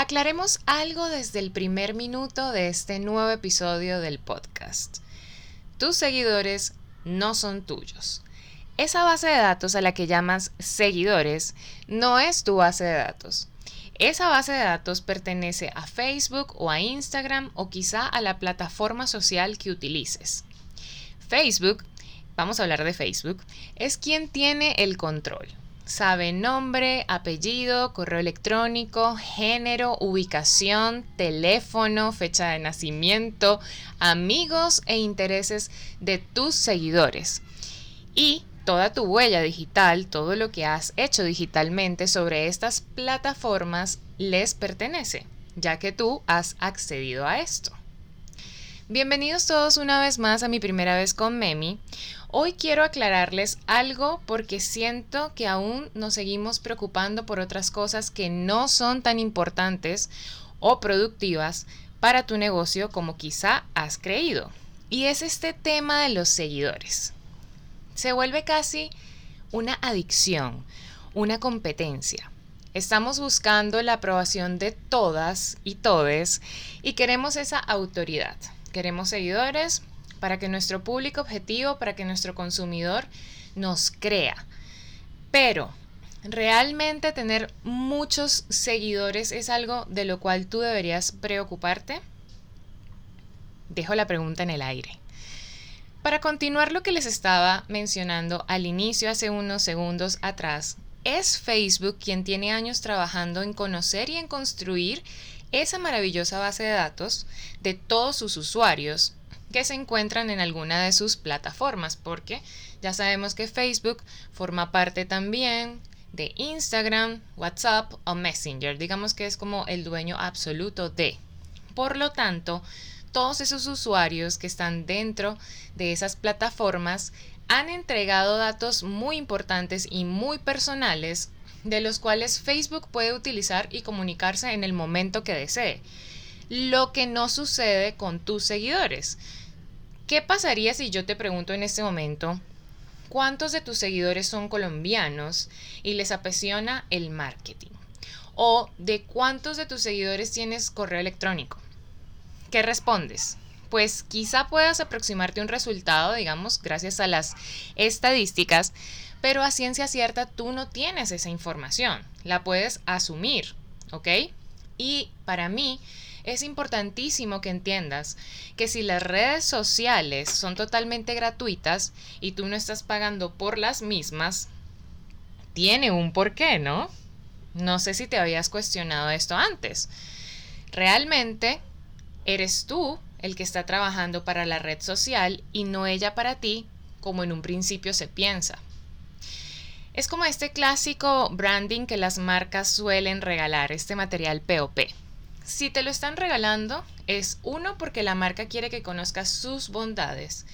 Aclaremos algo desde el primer minuto de este nuevo episodio del podcast. Tus seguidores no son tuyos. Esa base de datos a la que llamas seguidores no es tu base de datos. Esa base de datos pertenece a Facebook o a Instagram o quizá a la plataforma social que utilices. Facebook, vamos a hablar de Facebook, es quien tiene el control. Sabe nombre, apellido, correo electrónico, género, ubicación, teléfono, fecha de nacimiento, amigos e intereses de tus seguidores. Y toda tu huella digital, todo lo que has hecho digitalmente sobre estas plataformas les pertenece, ya que tú has accedido a esto. Bienvenidos todos una vez más a mi primera vez con Memi. Hoy quiero aclararles algo porque siento que aún nos seguimos preocupando por otras cosas que no son tan importantes o productivas para tu negocio como quizá has creído. Y es este tema de los seguidores se vuelve casi una adicción, una competencia. Estamos buscando la aprobación de todas y todes y queremos esa autoridad. Queremos seguidores para que nuestro público objetivo, para que nuestro consumidor nos crea. Pero ¿realmente tener muchos seguidores es algo de lo cual tú deberías preocuparte? Dejo la pregunta en el aire. Para continuar lo que les estaba mencionando al inicio, hace unos segundos atrás, es Facebook quien tiene años trabajando en conocer y en construir esa maravillosa base de datos de todos sus usuarios que se encuentran en alguna de sus plataformas, porque ya sabemos que Facebook forma parte también de Instagram, WhatsApp o Messenger, digamos que es como el dueño absoluto de. Por lo tanto, todos esos usuarios que están dentro de esas plataformas han entregado datos muy importantes y muy personales de los cuales Facebook puede utilizar y comunicarse en el momento que desee. Lo que no sucede con tus seguidores. ¿Qué pasaría si yo te pregunto en este momento, ¿cuántos de tus seguidores son colombianos y les apasiona el marketing? ¿O de cuántos de tus seguidores tienes correo electrónico? ¿Qué respondes? Pues quizá puedas aproximarte a un resultado, digamos, gracias a las estadísticas, pero a ciencia cierta tú no tienes esa información, la puedes asumir, ¿ok? Y para mí es importantísimo que entiendas que si las redes sociales son totalmente gratuitas y tú no estás pagando por las mismas, tiene un porqué, ¿no? No sé si te habías cuestionado esto antes. Realmente Eres tú el que está trabajando para la red social y no ella para ti, como en un principio se piensa. Es como este clásico branding que las marcas suelen regalar, este material POP. Si te lo están regalando, es uno porque la marca quiere que conozcas sus bondades,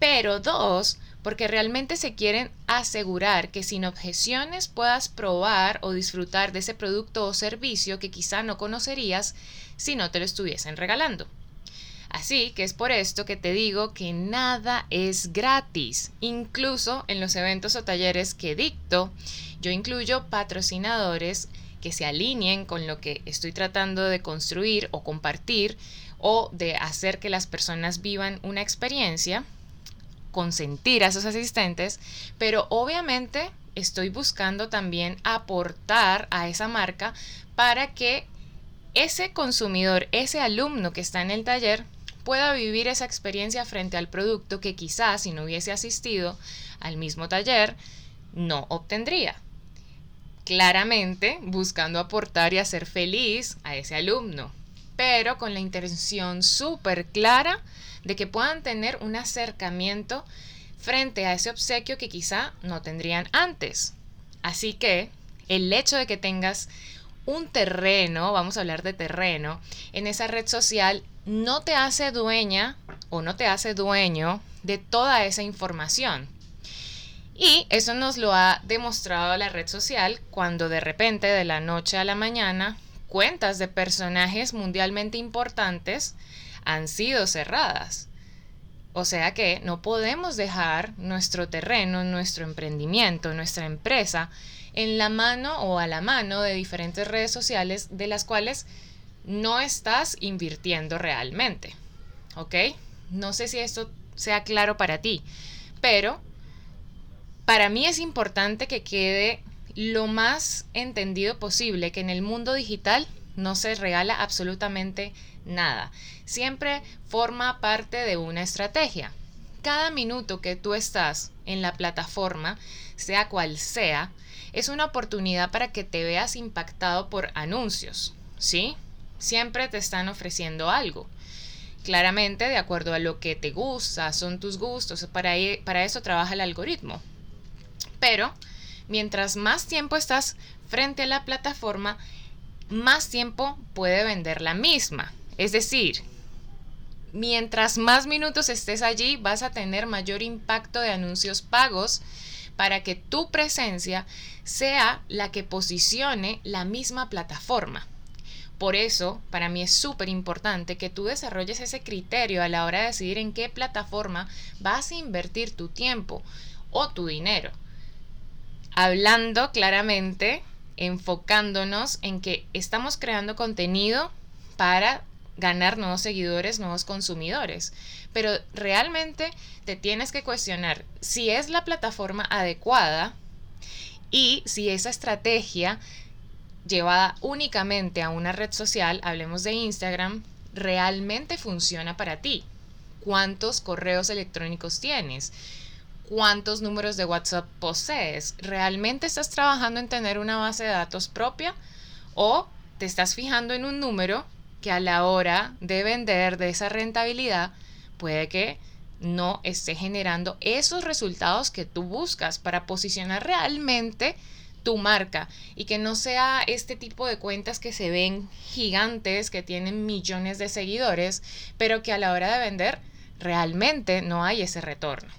pero dos, porque realmente se quieren asegurar que sin objeciones puedas probar o disfrutar de ese producto o servicio que quizá no conocerías si no te lo estuviesen regalando. Así que es por esto que te digo que nada es gratis. Incluso en los eventos o talleres que dicto, yo incluyo patrocinadores que se alineen con lo que estoy tratando de construir o compartir o de hacer que las personas vivan una experiencia consentir a esos asistentes, pero obviamente estoy buscando también aportar a esa marca para que ese consumidor, ese alumno que está en el taller, pueda vivir esa experiencia frente al producto que quizás si no hubiese asistido al mismo taller, no obtendría. Claramente buscando aportar y hacer feliz a ese alumno, pero con la intención súper clara de que puedan tener un acercamiento frente a ese obsequio que quizá no tendrían antes. Así que el hecho de que tengas un terreno, vamos a hablar de terreno, en esa red social no te hace dueña o no te hace dueño de toda esa información. Y eso nos lo ha demostrado la red social cuando de repente de la noche a la mañana cuentas de personajes mundialmente importantes han sido cerradas. O sea que no podemos dejar nuestro terreno, nuestro emprendimiento, nuestra empresa en la mano o a la mano de diferentes redes sociales de las cuales no estás invirtiendo realmente. ¿Ok? No sé si esto sea claro para ti, pero para mí es importante que quede lo más entendido posible que en el mundo digital no se regala absolutamente nada. Siempre forma parte de una estrategia. Cada minuto que tú estás en la plataforma, sea cual sea, es una oportunidad para que te veas impactado por anuncios, ¿sí? Siempre te están ofreciendo algo. Claramente, de acuerdo a lo que te gusta, son tus gustos, para, para eso trabaja el algoritmo. Pero, mientras más tiempo estás frente a la plataforma, más tiempo puede vender la misma. Es decir, mientras más minutos estés allí, vas a tener mayor impacto de anuncios pagos para que tu presencia sea la que posicione la misma plataforma. Por eso, para mí es súper importante que tú desarrolles ese criterio a la hora de decidir en qué plataforma vas a invertir tu tiempo o tu dinero. Hablando claramente, enfocándonos en que estamos creando contenido para ganar nuevos seguidores, nuevos consumidores. Pero realmente te tienes que cuestionar si es la plataforma adecuada y si esa estrategia llevada únicamente a una red social, hablemos de Instagram, realmente funciona para ti. ¿Cuántos correos electrónicos tienes? ¿Cuántos números de WhatsApp posees? ¿Realmente estás trabajando en tener una base de datos propia? ¿O te estás fijando en un número que a la hora de vender de esa rentabilidad puede que no esté generando esos resultados que tú buscas para posicionar realmente tu marca y que no sea este tipo de cuentas que se ven gigantes, que tienen millones de seguidores, pero que a la hora de vender realmente no hay ese retorno.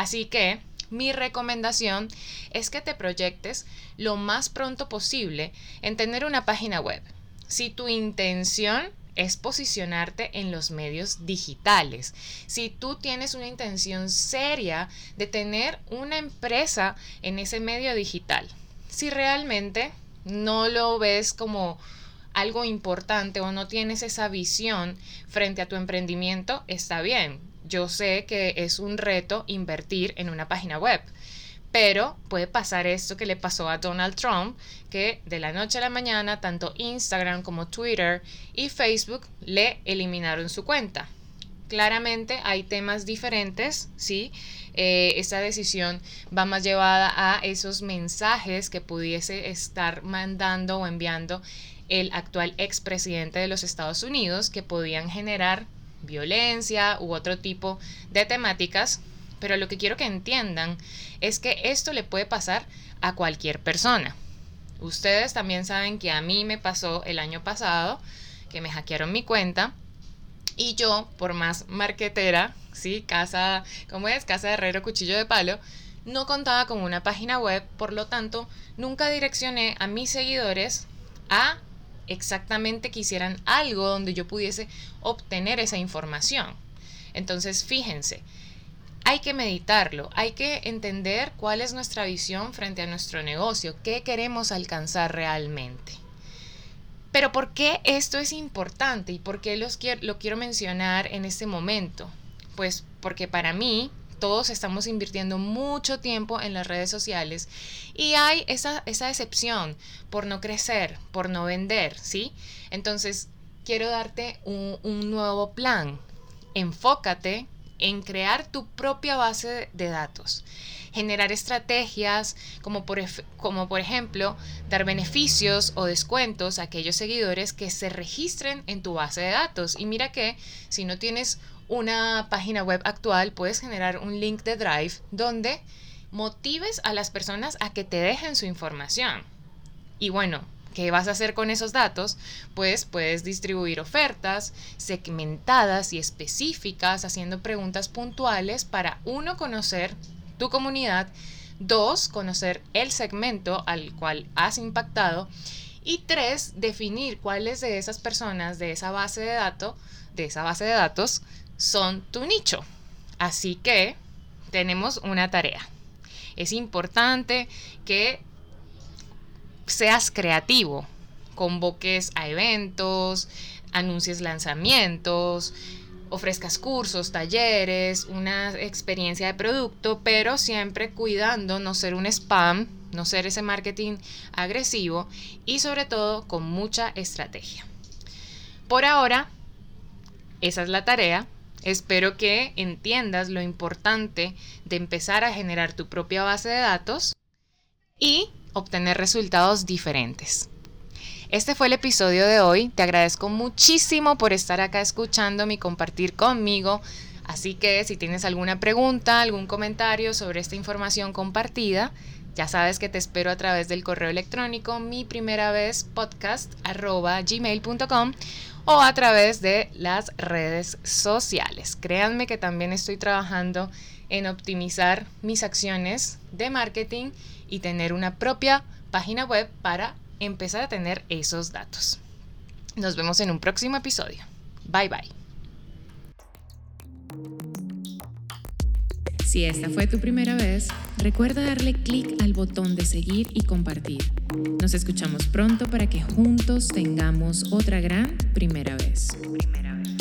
Así que mi recomendación es que te proyectes lo más pronto posible en tener una página web. Si tu intención es posicionarte en los medios digitales. Si tú tienes una intención seria de tener una empresa en ese medio digital, si realmente no lo ves como algo importante o no tienes esa visión frente a tu emprendimiento, está bien. Yo sé que es un reto invertir en una página web. Pero puede pasar esto que le pasó a Donald Trump, que de la noche a la mañana tanto Instagram como Twitter y Facebook le eliminaron su cuenta. Claramente hay temas diferentes, ¿sí? Eh, esa decisión va más llevada a esos mensajes que pudiese estar mandando o enviando el actual expresidente de los Estados Unidos que podían generar violencia u otro tipo de temáticas pero lo que quiero que entiendan es que esto le puede pasar a cualquier persona. Ustedes también saben que a mí me pasó el año pasado que me hackearon mi cuenta y yo, por más marquetera, ¿sí? Casa, ¿cómo es? Casa de herrero, cuchillo de palo, no contaba con una página web, por lo tanto, nunca direccioné a mis seguidores a exactamente que hicieran algo donde yo pudiese obtener esa información. Entonces, fíjense, hay que meditarlo, hay que entender cuál es nuestra visión frente a nuestro negocio, qué queremos alcanzar realmente. Pero ¿por qué esto es importante y por qué los lo quiero mencionar en este momento? Pues porque para mí todos estamos invirtiendo mucho tiempo en las redes sociales y hay esa, esa decepción por no crecer, por no vender, ¿sí? Entonces, quiero darte un, un nuevo plan. Enfócate en crear tu propia base de datos, generar estrategias como por, como por ejemplo dar beneficios o descuentos a aquellos seguidores que se registren en tu base de datos. Y mira que si no tienes una página web actual, puedes generar un link de Drive donde motives a las personas a que te dejen su información. Y bueno, ¿Qué vas a hacer con esos datos? Pues puedes distribuir ofertas segmentadas y específicas haciendo preguntas puntuales para uno conocer tu comunidad, dos conocer el segmento al cual has impactado y tres definir cuáles de esas personas de esa base de datos, de esa base de datos son tu nicho. Así que tenemos una tarea. Es importante que seas creativo, convoques a eventos, anuncies lanzamientos, ofrezcas cursos, talleres, una experiencia de producto, pero siempre cuidando no ser un spam, no ser ese marketing agresivo y sobre todo con mucha estrategia. Por ahora, esa es la tarea. Espero que entiendas lo importante de empezar a generar tu propia base de datos y obtener resultados diferentes. Este fue el episodio de hoy. Te agradezco muchísimo por estar acá escuchándome y compartir conmigo. Así que si tienes alguna pregunta, algún comentario sobre esta información compartida, ya sabes que te espero a través del correo electrónico mi primera vez podcast gmail.com o a través de las redes sociales. Créanme que también estoy trabajando en optimizar mis acciones de marketing y tener una propia página web para empezar a tener esos datos. Nos vemos en un próximo episodio. Bye bye. Si esta fue tu primera vez, recuerda darle clic al botón de seguir y compartir. Nos escuchamos pronto para que juntos tengamos otra gran primera vez. Primera vez.